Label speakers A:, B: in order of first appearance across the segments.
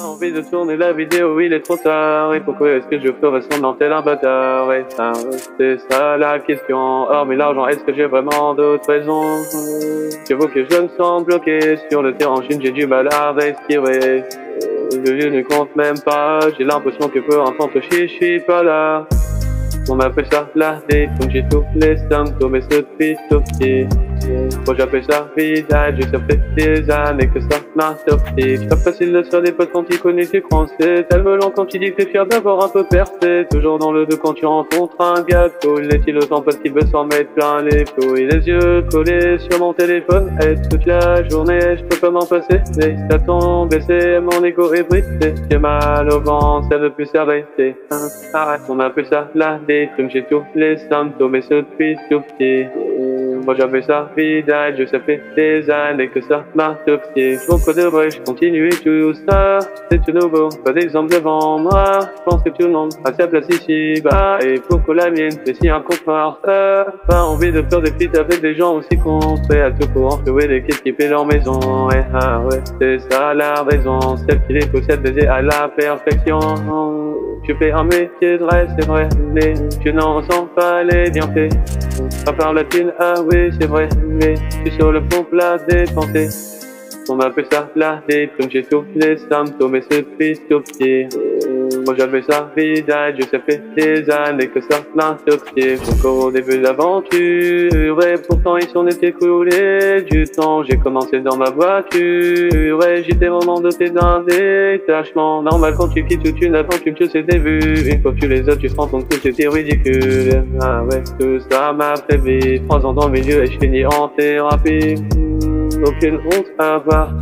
A: Envie de tourner la vidéo, il est trop tard. Et pourquoi est-ce que je ferais semblant tel un bâtard Et ça, c'est ça la question. Hormis l'argent, est-ce que j'ai vraiment d'autres raisons? J'avoue que je me sens bloqué sur le terrain Chine, j'ai du mal à respirer. Je ne compte même pas, j'ai l'impression que peu importe, je suis pas là. On m'appelle comme j'ai tous les symptômes et ce triste aussi. Moi j'appelle ça visage, ça fait des années que ça m'a sorti. Pas facile de se faire des potes quand ils connaissent tes français. Tellement long quand tu dis que t'es fier d'avoir un peu percé. Toujours dans le dos quand tu rencontres un gâteau. Laisse-il le temps parce qu'il veut s'en mettre plein les couilles. Les yeux collés sur mon téléphone. Et toute la journée, je peux pas m'en passer? Mais ça tombe, baissé, mon ego est brisé. J'ai mal au ventre, ça ne plus servir. Arrête, on m'appelle ça la comme j'ai tous les symptômes et ce depuis tout petit. Moi j'avais ça vidage, je sais fait des années que ça m'a toxié. Pourquoi devrais je continuer tout ça C'est tout nouveau, pas d'exemple devant moi. Je pense que tout le monde a sa place ici bas. Et pourquoi la mienne fait si un confort Pas envie de faire des petites avec des gens aussi cons. Prêts à tout pour enflouer les quêtes qui paient leur maison. Et ah ouais, c'est ça la raison. Celle qui les possède baiser à la perfection. Je fais un métier de rêve, c'est vrai, mais je n'en sens pas les bienfaits. Pas par la thune, ah oui, c'est vrai, mais je suis sur le fond plat des pensées. On m'appelle ça la comme j'ai tous les symptômes et ce triste au. Moi j'avais ça visage, je sais fait des années que ça m'intoxique. Encore au début de l'aventure, et pourtant il s'en était coulé du temps. J'ai commencé dans ma voiture, et j'étais moment doté d'un détachement. Normal quand tu quittes toute une aventure, tu sais vu. Une fois que tu les as, tu te rends compte que c'était ridicule. Ah ouais, tout ça m'a fait vite. Trois ans dans le milieu et je finis en thérapie. Aucune honte à avoir.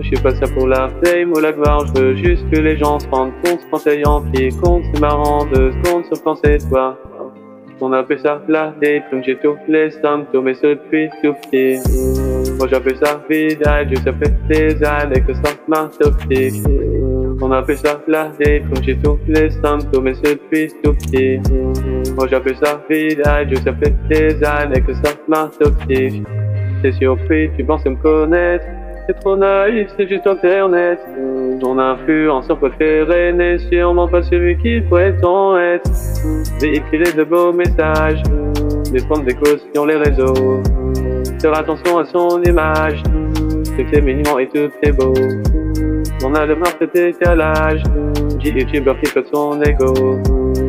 A: Je suis pas ça pour la fame ou la gloire, je veux juste que les gens se rendent compte en ayant qui compte, c'est marrant deux secondes sur penser toi. On appelle ça la comme j'ai tous les symptômes et ce tout petit. Moi j'appelle ça vidage, ça fait des années que ça m'a toxique. On appelle ça la comme j'ai tous les symptômes et ce tout petit. Moi j'appelle ça vidage, ça fait des années que ça m'a. T'es surpris, tu penses me connaître? C'est trop naïf, c'est juste internet. Ton influenceur préféré n'est sûrement pas celui qui prétend être. Véhiculer de beaux messages, défendre des causes sur les réseaux. Faire attention à son image, tout est mignon et tout est beau. On a le marque décalage, dit youtubeur qui fait son ego.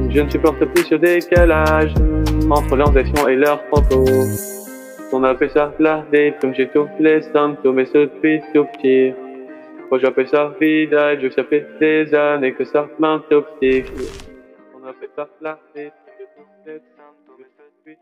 A: Je ne supporte plus ce décalage entre leurs actions et leurs propos. On appelle ça la comme j'ai tous les symptômes et ce depuis tout petit. Moi j'appelle ça vidage, ça fait des années que ça m'intoxique. On appelle ça la comme j'ai tous les symptômes et ce depuis